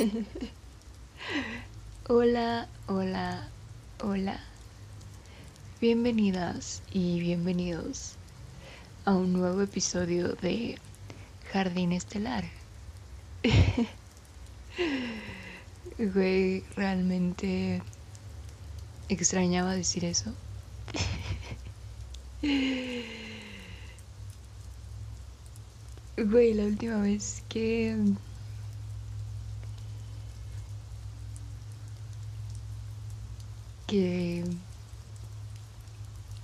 hola, hola, hola. Bienvenidas y bienvenidos a un nuevo episodio de Jardín Estelar. Güey, realmente extrañaba decir eso. Güey, la última vez que que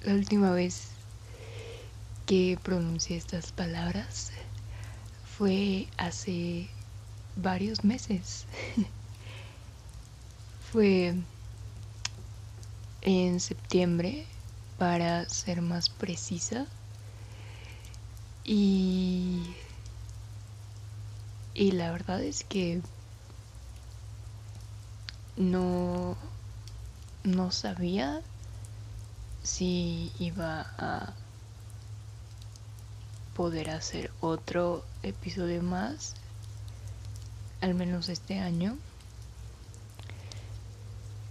la última vez que pronuncié estas palabras fue hace varios meses. fue en septiembre, para ser más precisa. Y, y la verdad es que no no sabía si iba a poder hacer otro episodio más, al menos este año,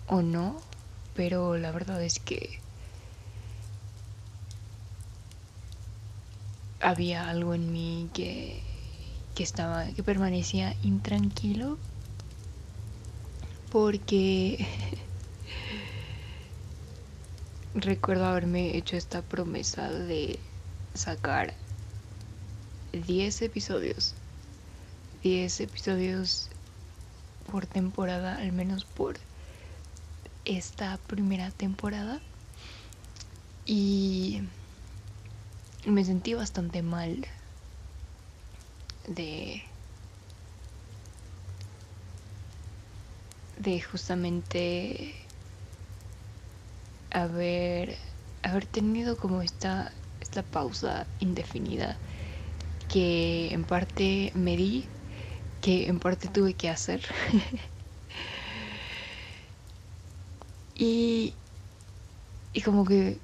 o no, pero la verdad es que había algo en mí que, que estaba, que permanecía intranquilo porque recuerdo haberme hecho esta promesa de sacar 10 episodios. 10 episodios por temporada, al menos por esta primera temporada. Y me sentí bastante mal de de justamente haber, haber tenido como esta, esta pausa indefinida que en parte me di, que en parte tuve que hacer. y, y como que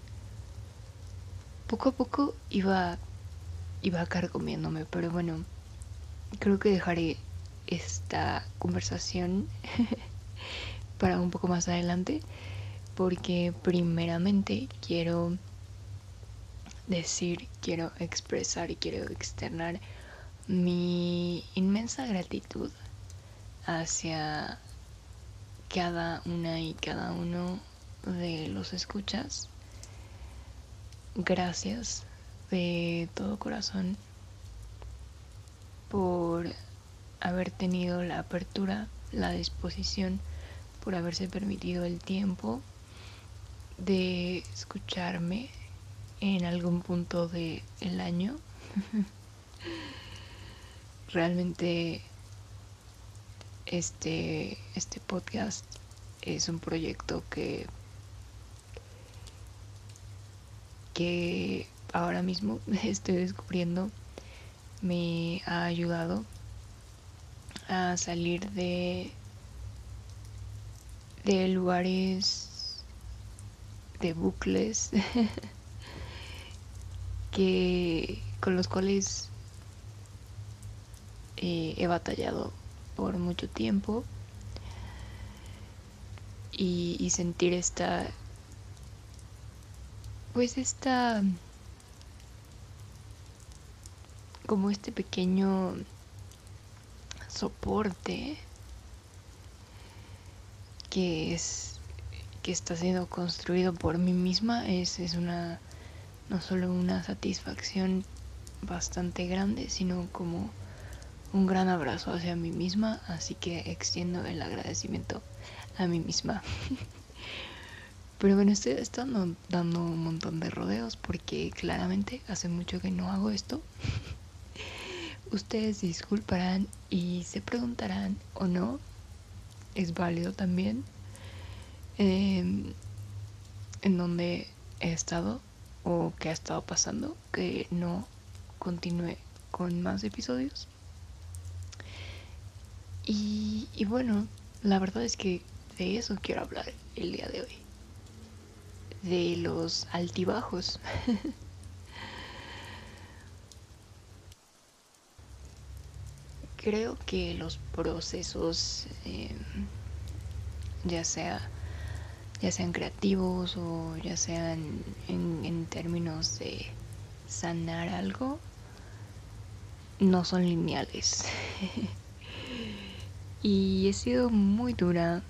poco a poco iba, iba carcomiéndome, pero bueno, creo que dejaré esta conversación para un poco más adelante porque primeramente quiero decir, quiero expresar y quiero externar mi inmensa gratitud hacia cada una y cada uno de los escuchas. Gracias de todo corazón por haber tenido la apertura, la disposición, por haberse permitido el tiempo de escucharme en algún punto del el año. Realmente este, este podcast es un proyecto que, que ahora mismo estoy descubriendo me ha ayudado a salir de, de lugares de bucles que con los cuales eh, he batallado por mucho tiempo y, y sentir esta pues esta como este pequeño soporte que es que está siendo construido por mí misma es, es una no solo una satisfacción bastante grande, sino como un gran abrazo hacia mí misma, así que extiendo el agradecimiento a mí misma. Pero bueno, estoy estando dando un montón de rodeos porque claramente hace mucho que no hago esto. Ustedes disculparán y se preguntarán o no, es válido también en donde he estado o que ha estado pasando que no continúe con más episodios. Y, y bueno, la verdad es que de eso quiero hablar el día de hoy. De los altibajos. creo que los procesos, em, ya sea ya sean creativos o ya sean en, términos de sanar algo, no son lineales. y he sido muy dura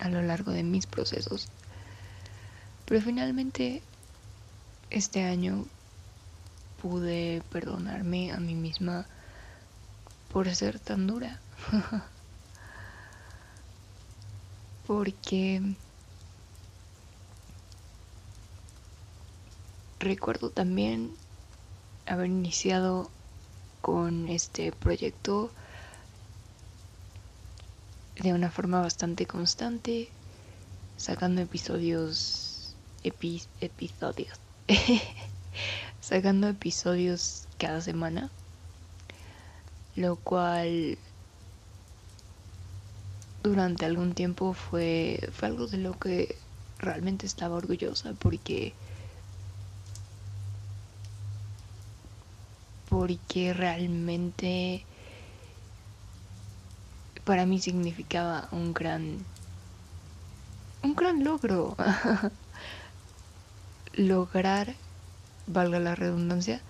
a lo largo de mis procesos. Pero finalmente este año pude perdonarme a mí misma por ser tan dura. Porque recuerdo también haber iniciado con este proyecto de una forma bastante constante, sacando episodios, episodios, sacando episodios cada semana, lo cual durante algún tiempo fue, fue algo de lo que realmente estaba orgullosa porque porque realmente para mí significaba un gran un gran logro lograr valga la redundancia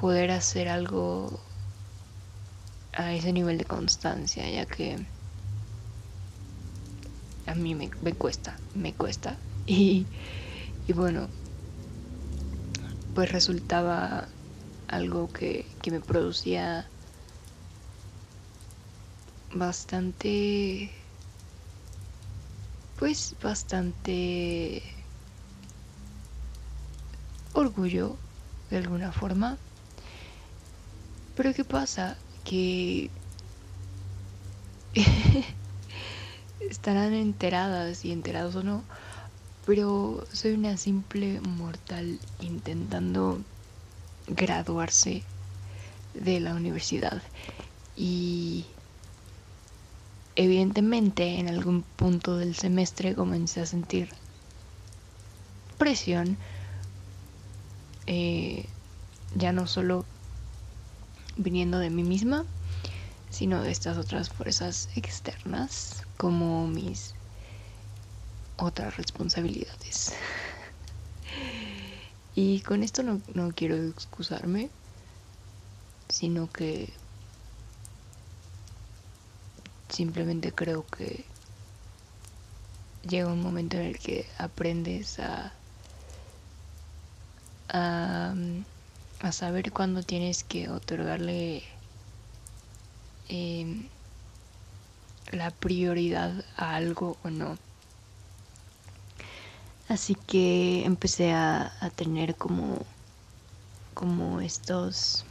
poder hacer algo a ese nivel de constancia ya que a mí me, cuesta me cuesta. Y, y bueno pues resultaba algo que, que me producía bastante pues bastante orgullo de alguna forma. Pero qué pasa que estarán enteradas y enterados o no pero soy una simple mortal intentando graduarse de la universidad. Y Evidentemente, en algún punto del semestre comencé a sentir presión, eh, ya no solo viniendo de mí misma, sino de estas otras fuerzas externas, como mis otras responsabilidades. y con esto no, no quiero excusarme, sino que Simplemente creo que llega un momento en el que aprendes a, a, saber cuándo tienes que otorgarle em, la prioridad a algo o no. Así que empecé a, tener como, como estos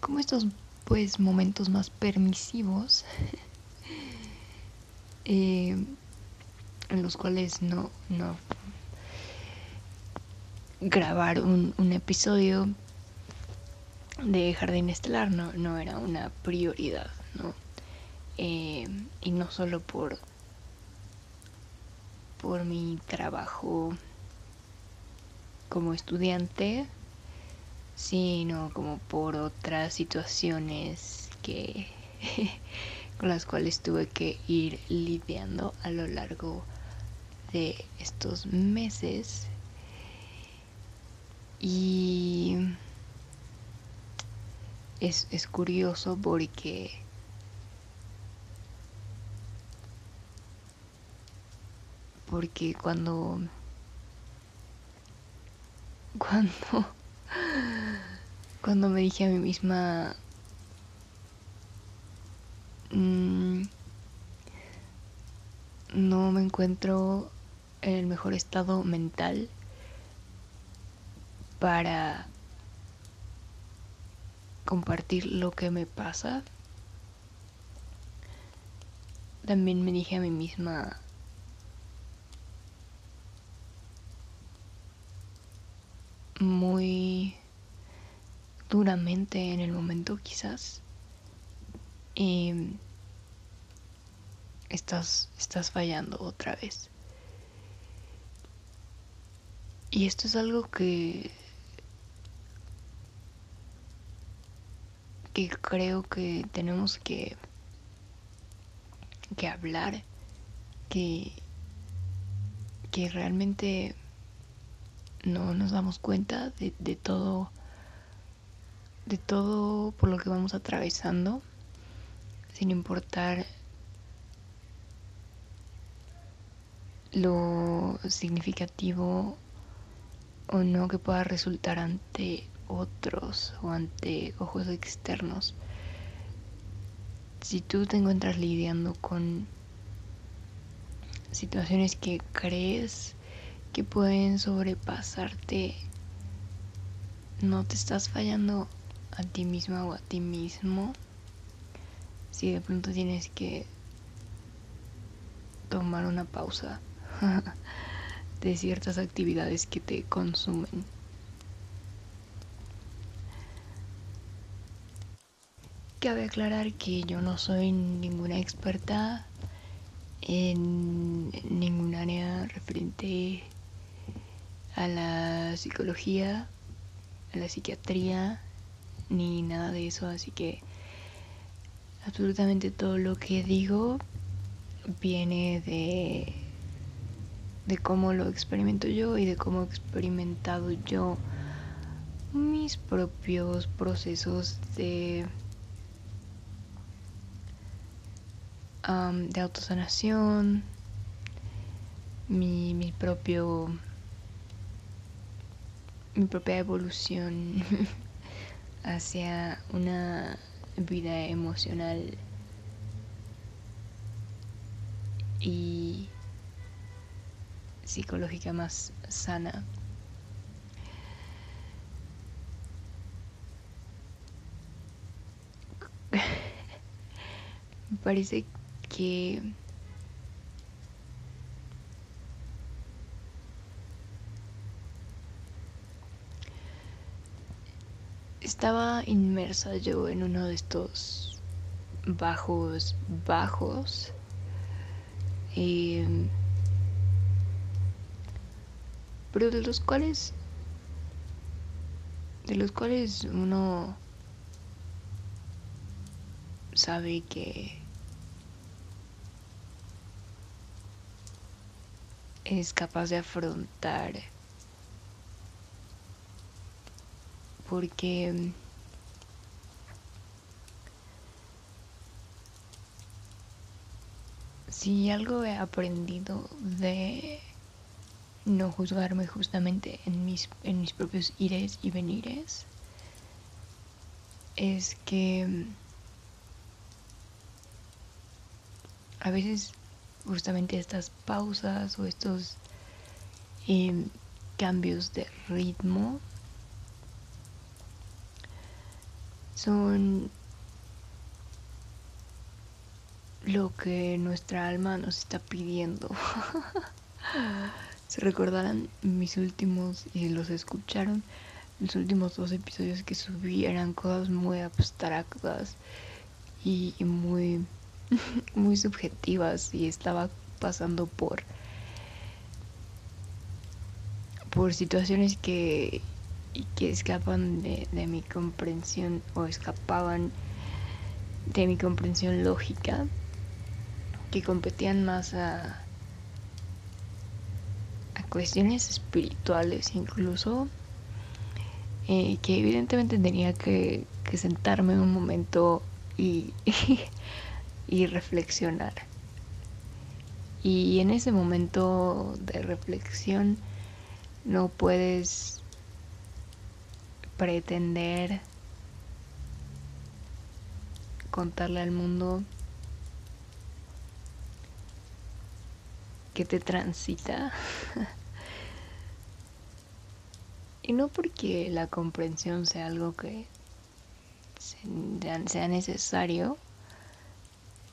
como estos pues momentos más permisivos eh, en los cuales no, no grabar un, episodio de Jardín Estelar no, no era una prioridad, ¿no? Eh, y no solo por, por mi trabajo como estudiante, sino como por otras situaciones que con las cuales tuve que ir lidiando a lo largo de estos meses. Y es, es curioso porque porque cuando cuando cuando me dije a mí misma, mm, no me encuentro en el mejor estado mental para compartir lo que me pasa. También me dije a mí misma, muy duramente en el momento quizás estás, estás fallando otra vez. Y esto es algo que que creo que tenemos que que hablar, que que realmente no nos damos cuenta de, de todo de todo por lo que vamos atravesando sin importar lo significativo o no que pueda resultar ante otros o ante ojos externos. Si tú te encuentras lidiando con situaciones que crees que pueden sobrepasarte, no te estás fallando a ti misma o a ti mismo. Si de pronto tienes que tomar una pausa de ciertas actividades que te consumen. Cabe aclarar que yo no soy ninguna experta en ningún área referente a la psicología, a la psiquiatría, ni nada de eso, así que absolutamente todo lo que digo viene de, de cómo lo experimento yo y de cómo he experimentado yo mis propios procesos de, de autosanación, mi, mi propio mi propia evolución hacia una vida emocional y psicológica más sana. Me parece que estaba inmersa yo en uno de estos bajos, bajos Em, pero de los cuales de los cuales uno sabe que es capaz de afrontar porque si algo he aprendido de no juzgarme justamente en mis, en mis propios ires y venires, es que a veces justamente estas pausas o estos em, cambios de ritmo son lo que nuestra alma nos está pidiendo. Se recordarán mis últimos, y los escucharon, los últimos dos episodios que subí eran cosas muy abstractas y, muy, muy subjetivas y estaba pasando por por situaciones que, que escapan de, de mi comprensión o escapaban de mi comprensión lógica que competían más a, a cuestiones espirituales incluso, eh, que evidentemente tenía que, sentarme un momento y, y reflexionar. Y en ese momento de reflexión no puedes pretender contarle al mundo que te transita. y no porque la comprensión sea algo que sea necesario,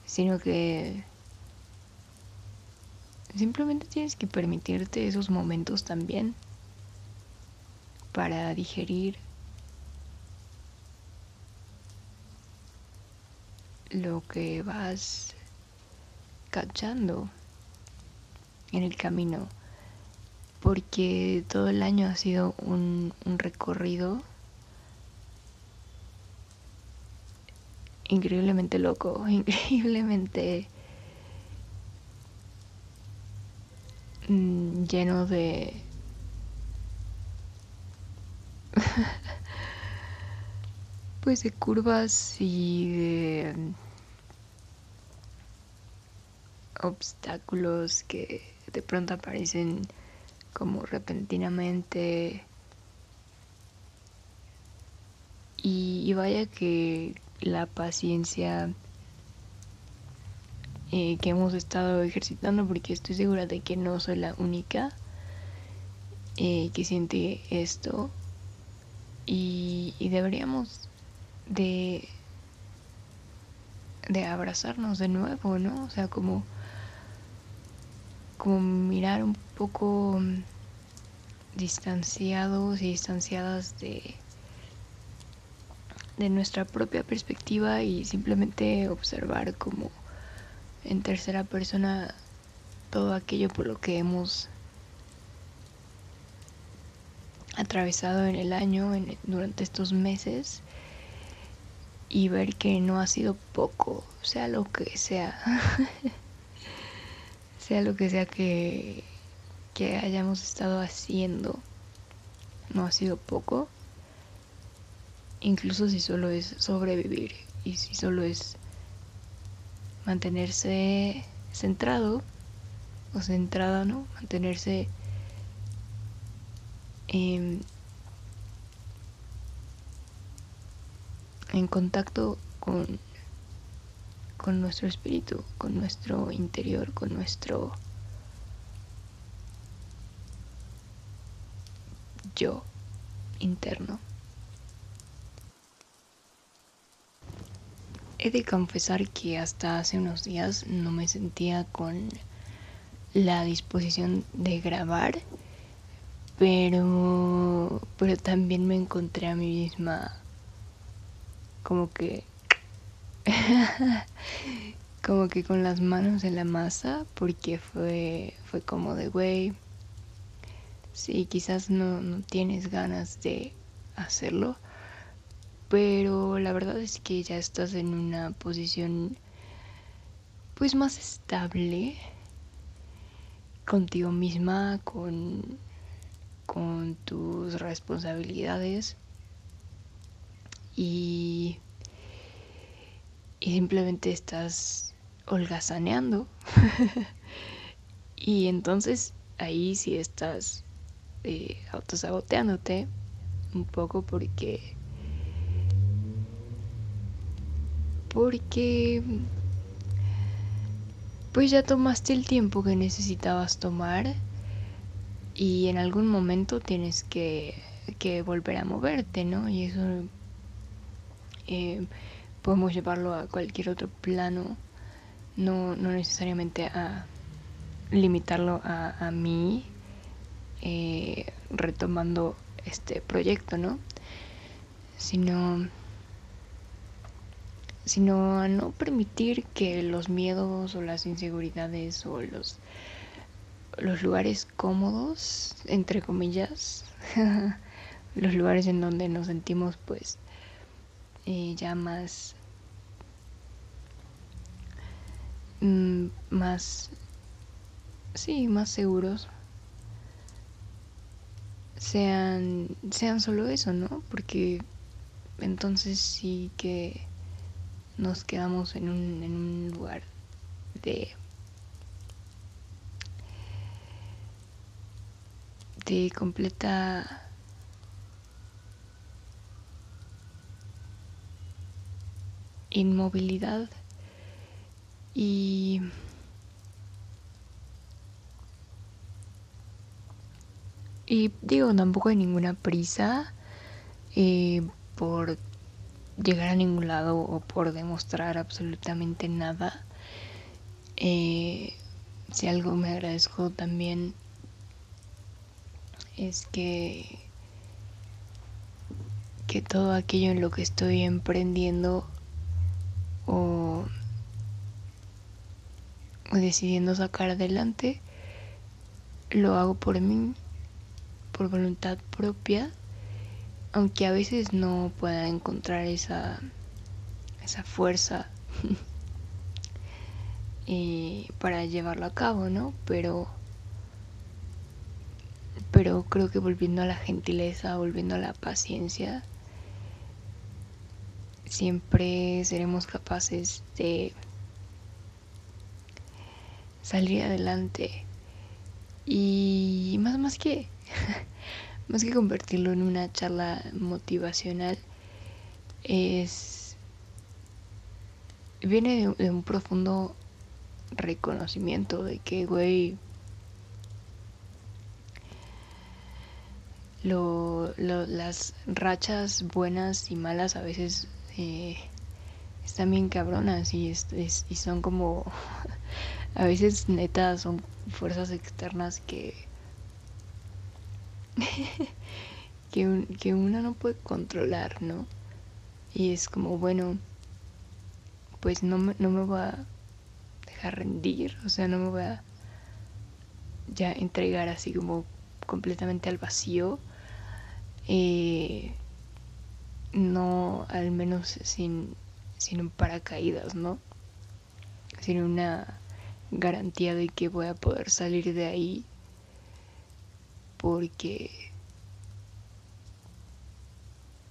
sino que simplemente tienes que permitirte esos momentos también para digerir lo que vas cachando en el camino. porque todo el año ha sido un, recorrido increíblemente loco, increíblemente mm, lleno de pues de curvas y de obstáculos que de pronto aparecen como repentinamente y, vaya que la paciencia eh, que hemos estado ejercitando porque estoy segura de que no soy la única eh, que siente esto y, y deberíamos de de abrazarnos de nuevo, ¿no? O sea, como como mirar un poco mm, distanciados y distanciadas de, de nuestra propia perspectiva y simplemente observar como en tercera persona todo aquello por lo que hemos atravesado en el año, durante estos meses, y ver que no ha sido poco, sea lo que sea. sea lo que sea que, que hayamos estado haciendo, no ha sido poco, incluso si solo es sobrevivir y si solo es mantenerse centrado o centrada, ¿no? Mantenerse en, en contacto con con nuestro espíritu, con nuestro interior, con nuestro yo interno. He de confesar que hasta hace unos días no me sentía con la disposición de grabar, pero, pero también me encontré a mí misma como que como que con las manos en la masa porque fue fue como de güey sí quizás no, no tienes ganas de hacerlo pero la verdad es que ya estás en una posición pues más estable contigo misma con con tus responsabilidades y y simplemente estás holgazaneando. y entonces ahí sí estás eh, autosaboteándote un poco porque porque pues ya tomaste el tiempo que necesitabas tomar y en algún momento tienes que, que volver a moverte, ¿no? Y eso eh, podemos llevarlo a cualquier otro plano, no, no necesariamente a limitarlo a, a mí eh, retomando este proyecto, ¿no? Sino, sino a no permitir que los miedos o las inseguridades o los, los lugares cómodos, entre comillas, los lugares en donde nos sentimos pues ya más mm, más sí más seguros. Sean sean solo eso no porque entonces sí que nos quedamos en un, en un lugar de de completa inmovilidad y y digo tampoco hay ninguna prisa eh, por llegar a ningún lado o por demostrar absolutamente nada. Eh, si algo me agradezco también es que que todo aquello en lo que estoy emprendiendo o, decidiendo sacar adelante, lo hago por mí por voluntad propia, aunque a veces no pueda encontrar esa, esa fuerza para llevarlo a cabo, ¿no? Pero, pero creo que volviendo a la gentileza, volviendo a la paciencia, siempre seremos capaces de salir adelante y más más que más que convertirlo en una charla motivacional es viene de, un profundo reconocimiento de que güey lo, las rachas buenas y malas a veces eh, están bien cabronas y, son como a veces neta son fuerzas externas que que, que uno no puede controlar, ¿no? Y es como, bueno, pues no me, no me voy a dejar rendir, o sea, no me voy a ya entregar así como completamente al vacío. Eh, no, al menos sin, sin un paracaídas, ¿no? Sin una garantía de que voy a poder salir de ahí porque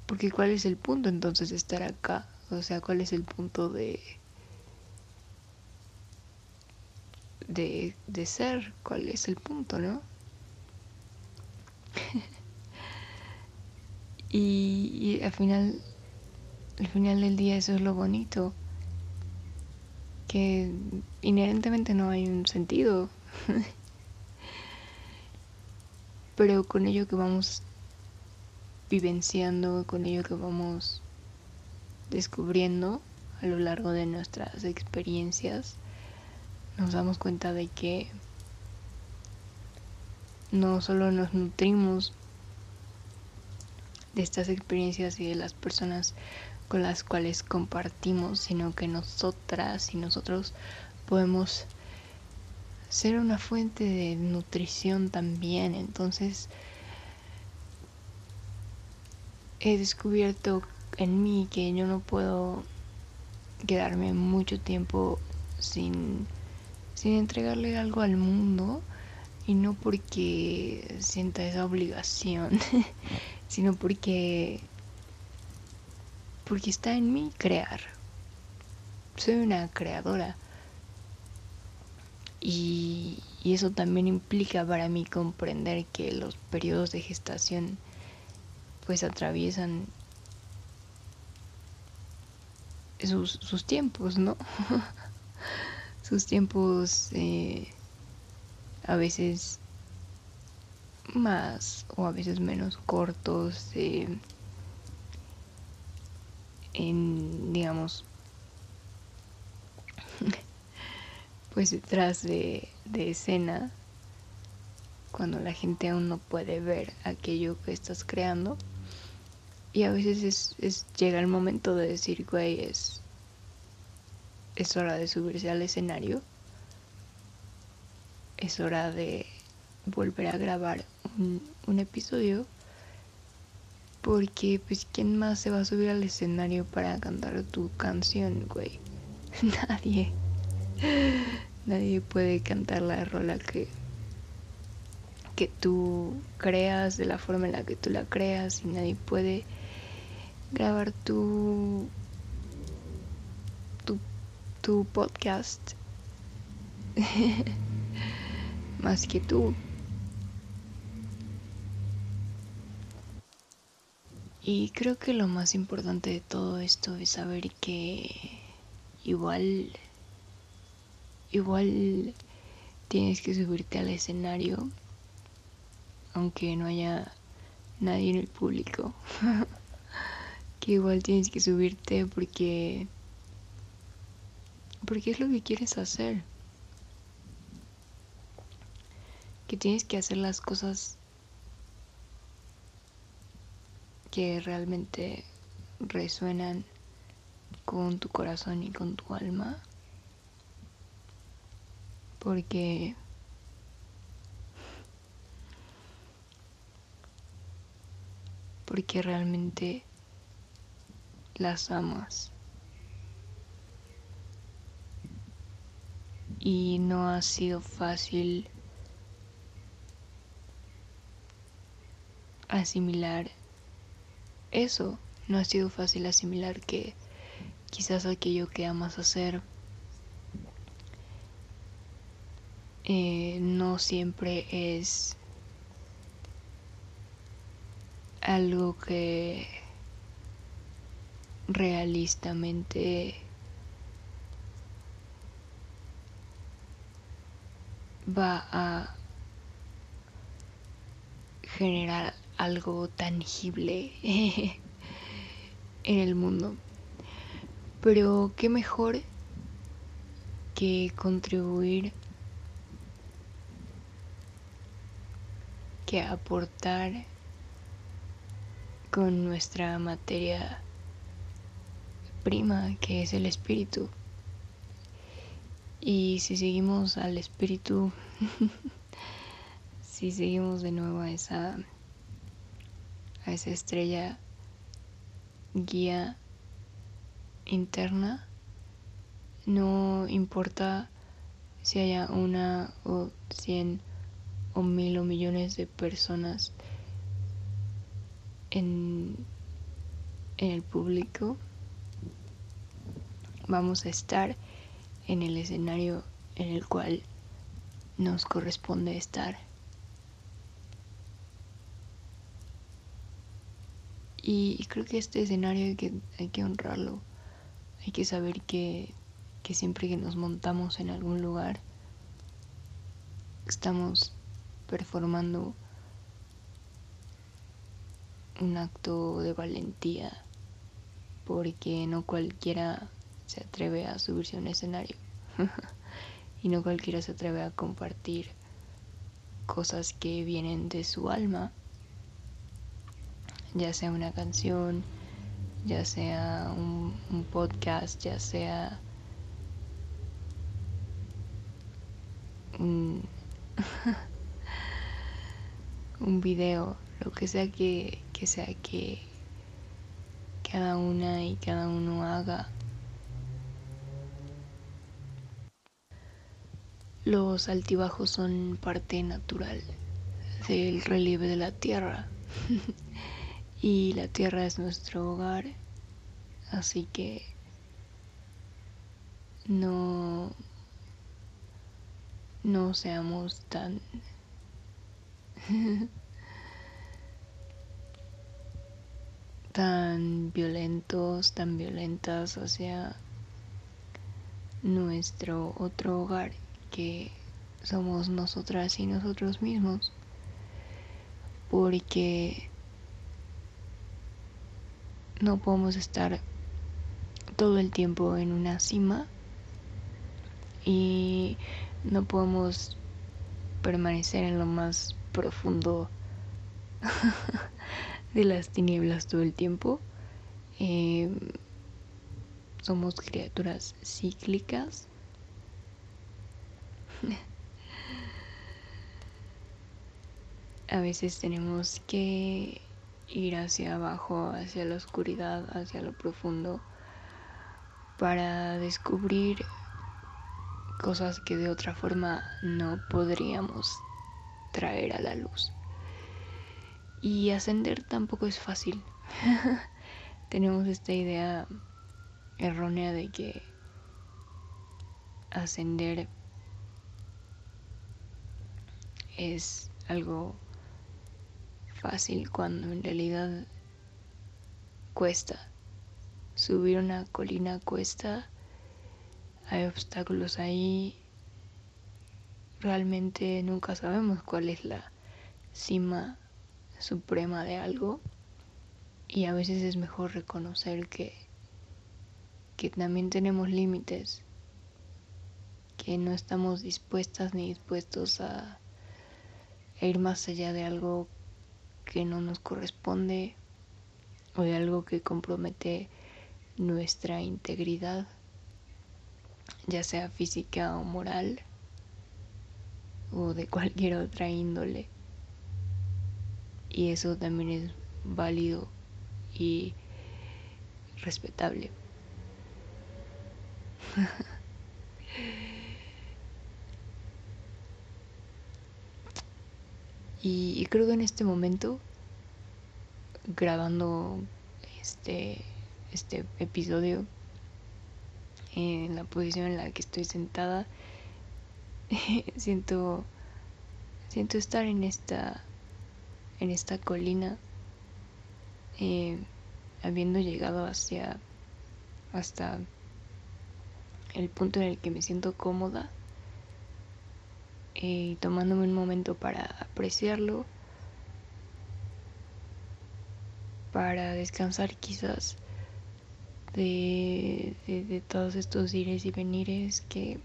porque cuál es el punto entonces de estar acá o sea cuál es el punto de de, de ser cuál es el punto no y, al final al final del día eso es lo bonito que inherentemente no hay un sentido. Pero con ello que vamos vivenciando, con ello que vamos descubriendo a lo largo de nuestras experiencias, nos damos cuenta de que no solo nos nutrimos de estas experiencias y de las personas con las cuales compartimos, sino que nosotras y nosotros podemos ser una fuente de nutrición también. Entonces, he descubierto en mí que yo no puedo quedarme mucho tiempo sin, sin entregarle algo al mundo y no porque sienta esa obligación, sino porque porque está en mí crear. Soy una creadora. Y, eso también implica para mí comprender que los periodos de gestación pues atraviesan sus, tiempos, ¿no? sus tiempos eh, a veces más o a veces menos cortos. Eh, en, digamos, pues detrás de, escena, cuando la gente aún no puede ver aquello que estás creando. Y a veces es, llega el momento de decir, güey, es, es hora de subirse al escenario. Es hora de volver a grabar un, un episodio porque, pues, ¿quién más se va a subir al escenario para cantar tu canción, güey? Nadie. Nadie puede cantar la rola que, que tú creas de la forma en la que tú la creas y nadie puede grabar tu, tu, tu podcast más que tú. Y creo que lo más importante de todo esto es saber que igual, igual tienes que subirte al escenario, aunque no haya nadie en el público. que igual tienes que subirte porque porque es lo que quieres hacer. Que tienes que hacer las cosas que realmente resuenan con tu corazón y con tu alma. Porque porque realmente las amas. Y no ha sido fácil asimilar eso. No ha sido fácil asimilar que quizás aquello que amas hacer eh, no siempre es algo que realistamente va a generar algo tangible en el mundo. Pero qué mejor que contribuir, que aportar con nuestra materia prima, que es el espíritu. Y si seguimos al espíritu, si seguimos de nuevo a esa a esa estrella guía interna, no importa si haya una o cien o mil o millones de personas en, en el público, vamos a estar en el escenario en el cual nos corresponde estar. Y creo que este escenario hay que, hay que honrarlo. Hay que saber que, que siempre que nos montamos en algún lugar, estamos performando un acto de valentía, porque no cualquiera se atreve a subirse a un escenario y no cualquiera se atreve a compartir cosas que vienen de su alma ya sea una canción, ya sea un, podcast, ya sea un, un video, lo que sea que, que sea que cada una y cada uno haga. Los altibajos son parte natural del relieve de la tierra. y la tierra es nuestro hogar, así que no no seamos tan tan violentos, tan violentas hacia nuestro otro hogar que somos nosotras y nosotros mismos porque no podemos estar todo el tiempo en una cima y no podemos permanecer en lo más profundo de las tinieblas todo el tiempo. Eh, somos criaturas cíclicas. A veces tenemos que ir hacia abajo, hacia la oscuridad, hacia lo profundo, para descubrir cosas que de otra forma no podríamos traer a la luz. Y ascender tampoco es fácil. Tenemos esta idea errónea de que ascender es algo fácil cuando en realidad cuesta. Subir una colina cuesta, hay obstáculos ahí. Realmente nunca sabemos cuál es la cima suprema de algo y a veces es mejor reconocer que, que también tenemos límites, que no estamos dispuestas ni dispuestos a ir más allá de algo que no nos corresponde o de algo que compromete nuestra integridad, ya sea física o moral o de cualquier otra índole. Y eso también es válido y respetable. y, creo que en este momento, grabando este, este episodio, en la posición en la que estoy sentada, siento siento estar en esta en esta colina eh, habiendo llegado hacia hasta el punto en el que me siento cómoda y tomándome un momento para apreciarlo para descansar quizás de, de, todos estos ires y venires que,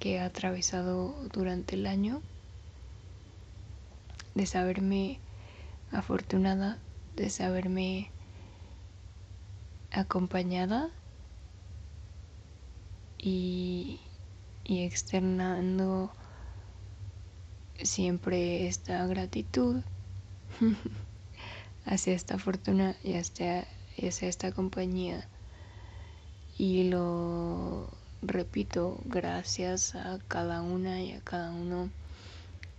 que he atravesado durante el año, de saberme afortunada, de saberme acompañada y, y externando siempre esta gratitud hacia esta fortuna y hacia, esta compañía. Y lo repito, gracias a cada una y a cada uno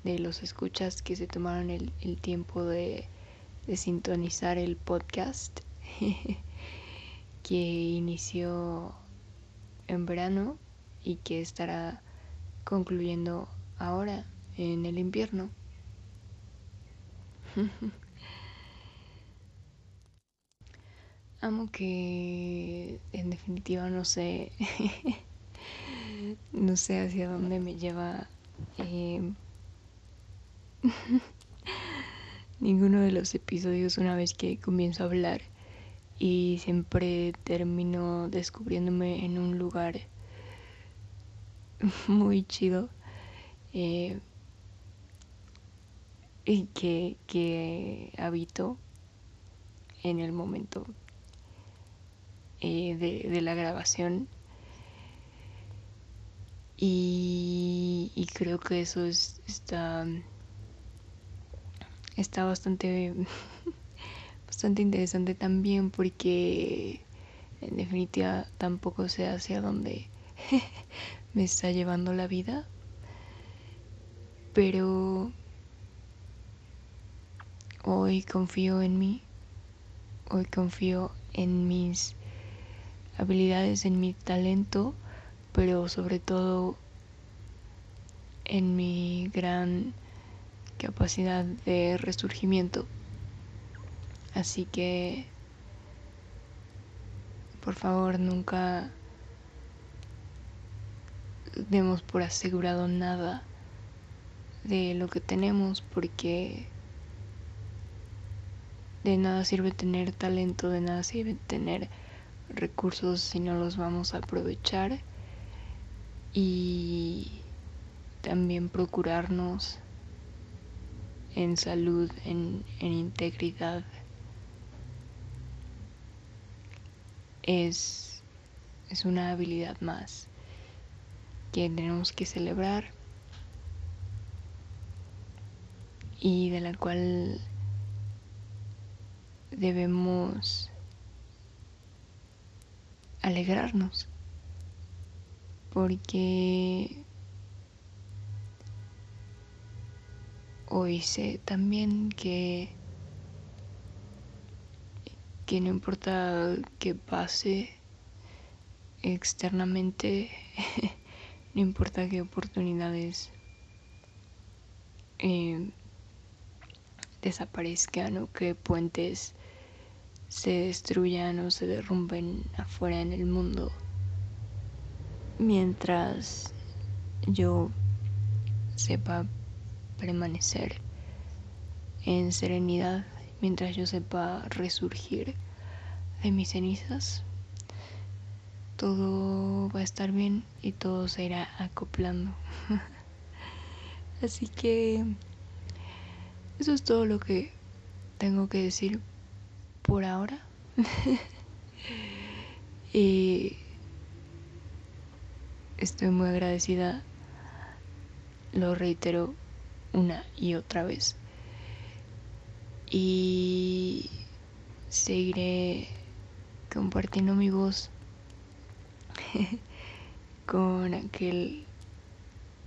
de los escuchas que se tomaron el, tiempo de, de, sintonizar el podcast que inició en verano y que estará concluyendo ahora en el invierno. Amo que en definitiva no sé, no sé hacia dónde me lleva eh, ninguno de los episodios una vez que comienzo a hablar y siempre termino descubriéndome en un lugar muy chido eh, y que, que habito en el momento eh, de, la grabación. Y, creo que eso es, está, está bastante, bastante interesante también porque en definitiva tampoco sé hacia dónde me está llevando la vida. Pero hoy confío en mí, hoy confío en mis habilidades, en mi talento, pero sobre todo en mi gran capacidad de resurgimiento. Así que, por favor, nunca demos por asegurado nada de lo que tenemos porque de nada sirve tener talento, de nada sirve tener recursos si no los vamos a aprovechar y también procurarnos en salud, en, integridad. Es, es una habilidad más que tenemos que celebrar y de la cual debemos alegrarnos. Porque hoy sé también que, que no importa que pase externamente, no importa qué oportunidades eh, desaparezcan o qué puentes se destruyan o se derrumben afuera en el mundo. Mientras yo sepa permanecer en serenidad mientras yo sepa resurgir de mis cenizas todo va a estar bien y todo se irá acoplando. Así que eso es todo lo que tengo que decir por ahora. y estoy muy agradecida, lo reitero una y otra vez. y seguiré compartiendo mi voz con aquel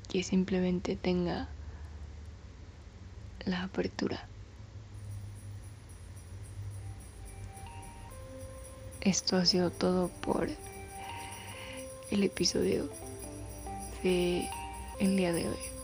que simplemente tenga la apertura. Esto ha sido todo por el episodio de el día de hoy.